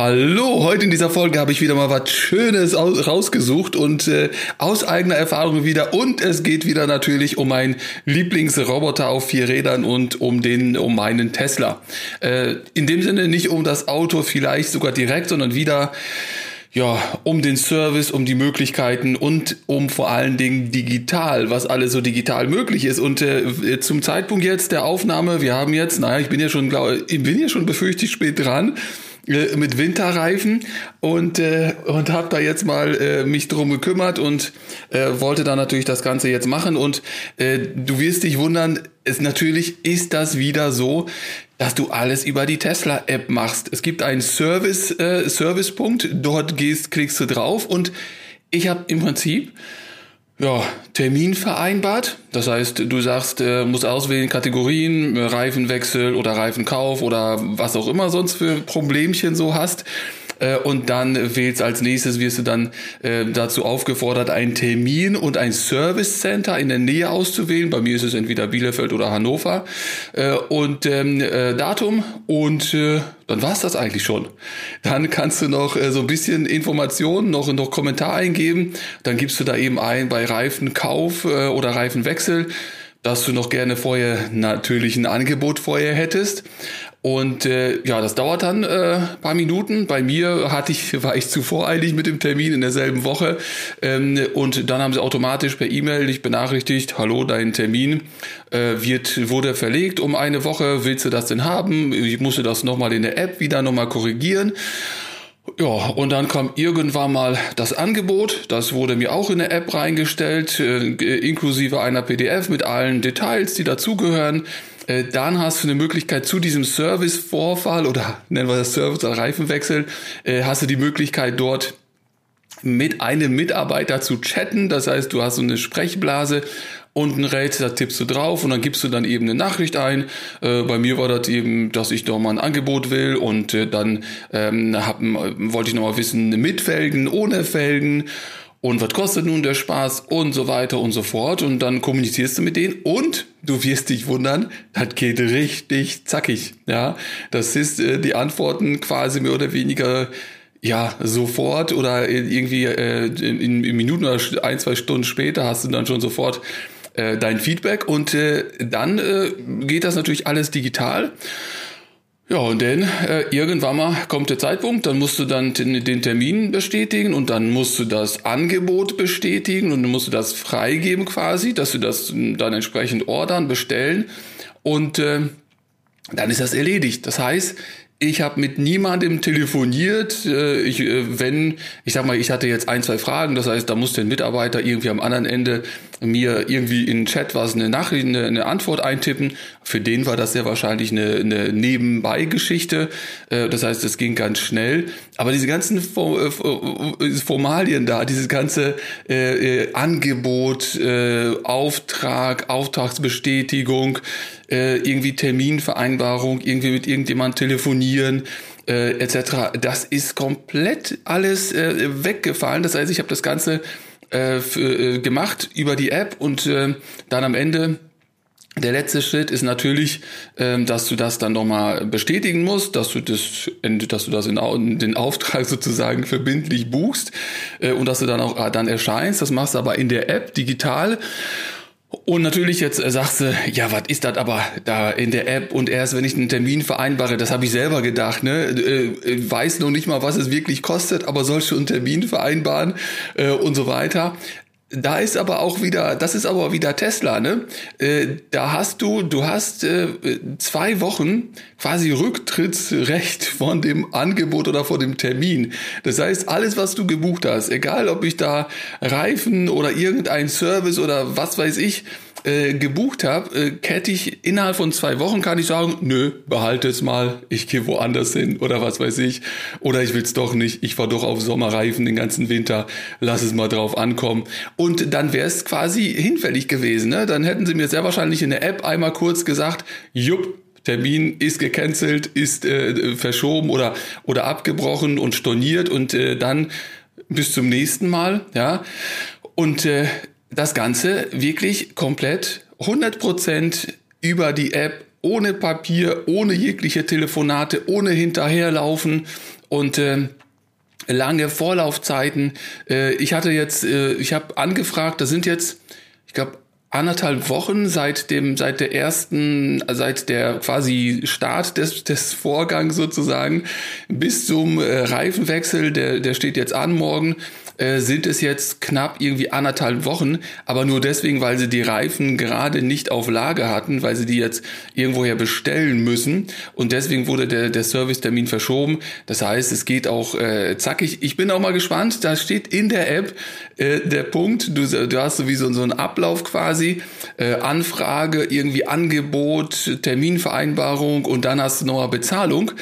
Hallo, heute in dieser Folge habe ich wieder mal was Schönes rausgesucht und äh, aus eigener Erfahrung wieder und es geht wieder natürlich um meinen Lieblingsroboter auf vier Rädern und um den um meinen Tesla. Äh, in dem Sinne nicht um das Auto vielleicht sogar direkt, sondern wieder ja, um den Service, um die Möglichkeiten und um vor allen Dingen digital, was alles so digital möglich ist. Und äh, zum Zeitpunkt jetzt der Aufnahme, wir haben jetzt, naja, ich bin ja schon, glaube ich bin ja schon befürchtet spät dran. Äh, mit Winterreifen und äh, und habe da jetzt mal äh, mich drum gekümmert und äh, wollte da natürlich das Ganze jetzt machen und äh, du wirst dich wundern, es natürlich ist das wieder so, dass du alles über die Tesla App machst. Es gibt einen Service äh, Servicepunkt, dort gehst klickst du drauf und ich habe im Prinzip ja, Termin vereinbart. Das heißt, du sagst, äh, musst auswählen Kategorien, äh, Reifenwechsel oder Reifenkauf oder was auch immer sonst für Problemchen so hast. Äh, und dann wählst als nächstes, wirst du dann äh, dazu aufgefordert, einen Termin und ein Service Center in der Nähe auszuwählen. Bei mir ist es entweder Bielefeld oder Hannover. Äh, und ähm, äh, Datum und äh, dann war's das eigentlich schon. Dann kannst du noch äh, so ein bisschen Informationen, noch, noch Kommentar eingeben. Dann gibst du da eben ein bei Reifenkauf äh, oder Reifenwechsel dass du noch gerne vorher natürlich ein Angebot vorher hättest. Und äh, ja, das dauert dann äh, paar Minuten. Bei mir hatte ich, war ich zu voreilig mit dem Termin in derselben Woche. Ähm, und dann haben sie automatisch per E-Mail dich benachrichtigt, hallo, dein Termin äh, wird, wurde verlegt um eine Woche. Willst du das denn haben? Ich musste das nochmal in der App wieder nochmal korrigieren. Ja, und dann kam irgendwann mal das Angebot, das wurde mir auch in der App reingestellt, äh, inklusive einer PDF mit allen Details, die dazugehören. Äh, dann hast du eine Möglichkeit zu diesem Service-Vorfall oder nennen wir das Service- oder Reifenwechsel, äh, hast du die Möglichkeit dort mit einem Mitarbeiter zu chatten. Das heißt, du hast so eine Sprechblase unten rechts, da tippst du drauf und dann gibst du dann eben eine Nachricht ein. Äh, bei mir war das eben, dass ich doch mal ein Angebot will und äh, dann ähm, hab, wollte ich noch mal wissen, mit Felgen, ohne Felgen und was kostet nun der Spaß und so weiter und so fort und dann kommunizierst du mit denen und du wirst dich wundern, das geht richtig zackig, ja. Das ist äh, die Antworten quasi mehr oder weniger ja, sofort oder irgendwie äh, in, in Minuten oder ein, zwei Stunden später hast du dann schon sofort äh, dein Feedback und äh, dann äh, geht das natürlich alles digital. Ja, und dann äh, irgendwann mal kommt der Zeitpunkt, dann musst du dann den, den, Termin bestätigen und dann musst du das Angebot bestätigen und dann musst du das freigeben quasi, dass du das dann entsprechend ordern, bestellen und äh, dann ist das erledigt. Das heißt, ich habe mit niemandem telefoniert. Äh, ich, äh, wenn, ich sag mal, ich hatte jetzt ein, zwei Fragen, das heißt, da musste ein Mitarbeiter irgendwie am anderen Ende mir irgendwie in den Chat was eine Nachricht, eine, eine Antwort eintippen. Für den war das sehr wahrscheinlich eine, eine Nebenbei-Geschichte. Äh, das heißt, es ging ganz schnell. Aber diese ganzen Formalien da, dieses ganze äh, Angebot, äh, Auftrag, Auftragsbestätigung, äh, irgendwie Terminvereinbarung, irgendwie mit irgendjemand telefonieren, äh, etc. Das ist komplett alles äh, weggefallen. Das heißt, ich habe das Ganze äh, für, äh, gemacht über die App und äh, dann am Ende der letzte Schritt ist natürlich, ähm, dass du das dann nochmal bestätigen musst, dass du das, dass du das in den Auftrag sozusagen verbindlich buchst äh, und dass du dann auch dann erscheinst. Das machst du aber in der App digital und natürlich jetzt äh, sagst du, ja, was ist das aber da in der App und erst wenn ich einen Termin vereinbare, das habe ich selber gedacht, ne, äh, äh, weiß noch nicht mal, was es wirklich kostet, aber sollst du einen Termin vereinbaren äh, und so weiter. Da ist aber auch wieder, das ist aber wieder Tesla, ne? Äh, da hast du, du hast äh, zwei Wochen quasi Rücktrittsrecht von dem Angebot oder von dem Termin. Das heißt, alles, was du gebucht hast, egal ob ich da Reifen oder irgendein Service oder was weiß ich, äh, gebucht habe, äh, hätte ich innerhalb von zwei Wochen kann ich sagen, nö, behalte es mal, ich gehe woanders hin oder was weiß ich. Oder ich will es doch nicht, ich war doch auf Sommerreifen den ganzen Winter, lass es mal drauf ankommen. Und dann wäre es quasi hinfällig gewesen. Ne? Dann hätten sie mir sehr wahrscheinlich in der App einmal kurz gesagt, jupp, Termin ist gecancelt, ist äh, verschoben oder, oder abgebrochen und storniert und äh, dann bis zum nächsten Mal, ja. Und äh, das Ganze wirklich komplett 100% über die App, ohne Papier, ohne jegliche Telefonate, ohne hinterherlaufen und äh, lange Vorlaufzeiten. Äh, ich hatte jetzt, äh, ich habe angefragt, da sind jetzt, ich glaube, anderthalb Wochen seit dem, seit der ersten, seit der quasi Start des, des Vorgangs sozusagen bis zum äh, Reifenwechsel, der, der steht jetzt an morgen, äh, sind es jetzt knapp irgendwie anderthalb Wochen, aber nur deswegen, weil sie die Reifen gerade nicht auf Lager hatten, weil sie die jetzt irgendwoher bestellen müssen und deswegen wurde der, der Servicetermin verschoben. Das heißt, es geht auch äh, zackig. Ich bin auch mal gespannt, da steht in der App äh, der Punkt, du, du hast sowieso so einen Ablauf quasi, äh, Anfrage, irgendwie Angebot, Terminvereinbarung und dann hast du noch eine Bezahlung.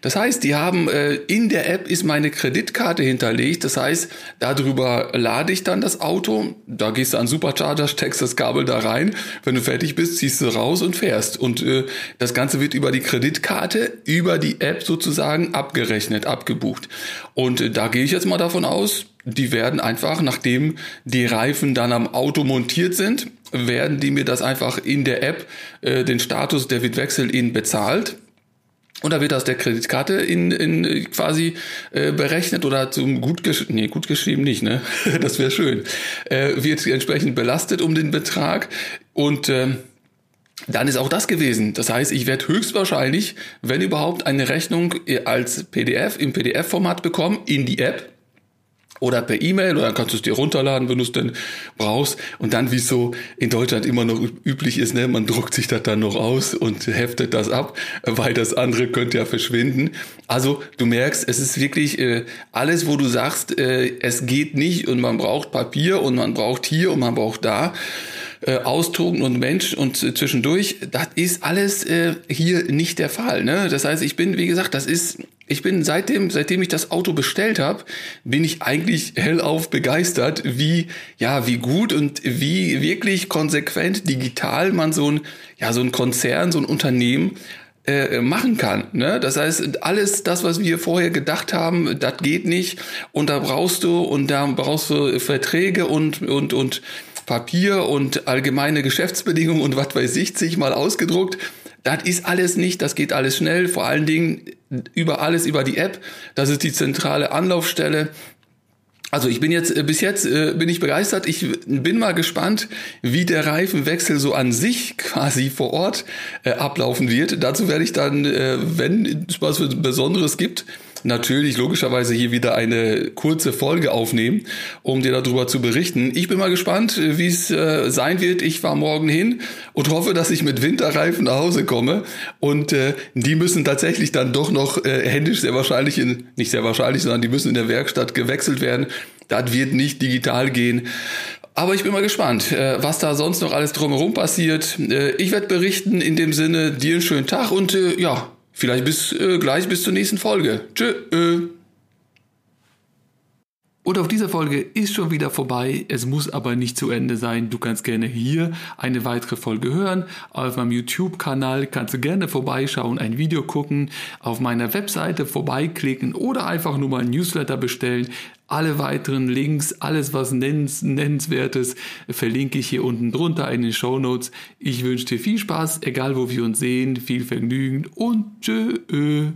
Das heißt, die haben äh, in der App ist meine Kreditkarte hinterlegt. Das heißt, Darüber lade ich dann das Auto. Da gehst du an Supercharger, steckst das Kabel da rein. Wenn du fertig bist, ziehst du raus und fährst. Und äh, das Ganze wird über die Kreditkarte, über die App sozusagen abgerechnet, abgebucht. Und äh, da gehe ich jetzt mal davon aus, die werden einfach, nachdem die Reifen dann am Auto montiert sind, werden die mir das einfach in der App, äh, den Status, der wird wechseln, ihnen bezahlt und da wird aus der Kreditkarte in, in quasi äh, berechnet oder zum gut geschrieben, nee, gut geschrieben nicht, ne? Das wäre schön. Äh, wird entsprechend belastet um den Betrag und äh, dann ist auch das gewesen. Das heißt, ich werde höchstwahrscheinlich, wenn überhaupt, eine Rechnung äh, als PDF im PDF-Format bekommen in die App oder per E-Mail oder dann kannst du es dir runterladen, wenn du es denn brauchst. Und dann, wie es so in Deutschland immer noch üblich ist, ne, man druckt sich das dann noch aus und heftet das ab, weil das andere könnte ja verschwinden. Also du merkst, es ist wirklich äh, alles, wo du sagst, äh, es geht nicht und man braucht Papier und man braucht hier und man braucht da äh, ausdrucken und Mensch und äh, zwischendurch, das ist alles äh, hier nicht der Fall. Ne? Das heißt, ich bin, wie gesagt, das ist, ich bin seitdem, seitdem ich das Auto bestellt habe, bin ich eigentlich hellauf begeistert, wie, ja, wie gut und wie wirklich konsequent digital man so ein, ja, so ein Konzern, so ein Unternehmen äh, machen kann. Ne? Das heißt, alles das, was wir vorher gedacht haben, das geht nicht und da brauchst du und da brauchst du Verträge und und und Papier und allgemeine Geschäftsbedingungen und was weiß ich, sich mal ausgedruckt. Das ist alles nicht, das geht alles schnell, vor allen Dingen über alles über die App. Das ist die zentrale Anlaufstelle. Also ich bin jetzt äh, bis jetzt äh, bin ich begeistert. Ich bin mal gespannt, wie der Reifenwechsel so an sich quasi vor Ort äh, ablaufen wird. Dazu werde ich dann, wenn es was Besonderes gibt, natürlich logischerweise hier wieder eine kurze Folge aufnehmen, um dir darüber zu berichten. Ich bin mal gespannt, wie es äh, sein wird. Ich fahre morgen hin und hoffe, dass ich mit Winterreifen nach Hause komme. Und äh, die müssen tatsächlich dann doch noch äh, händisch sehr wahrscheinlich in, nicht sehr wahrscheinlich, sondern die müssen in der Werkstatt gewechselt werden. Das wird nicht digital gehen. Aber ich bin mal gespannt, äh, was da sonst noch alles drumherum passiert. Äh, ich werde berichten in dem Sinne, dir einen schönen Tag und äh, ja, Vielleicht bis äh, gleich bis zur nächsten Folge. Tschö. Äh. Und auf dieser Folge ist schon wieder vorbei. Es muss aber nicht zu Ende sein. Du kannst gerne hier eine weitere Folge hören. Auf meinem YouTube-Kanal kannst du gerne vorbeischauen, ein Video gucken, auf meiner Webseite vorbeiklicken oder einfach nur mal ein Newsletter bestellen. Alle weiteren Links, alles was nennens, nennenswertes, verlinke ich hier unten drunter in den Show Notes. Ich wünsche dir viel Spaß, egal wo wir uns sehen, viel Vergnügen und tschö.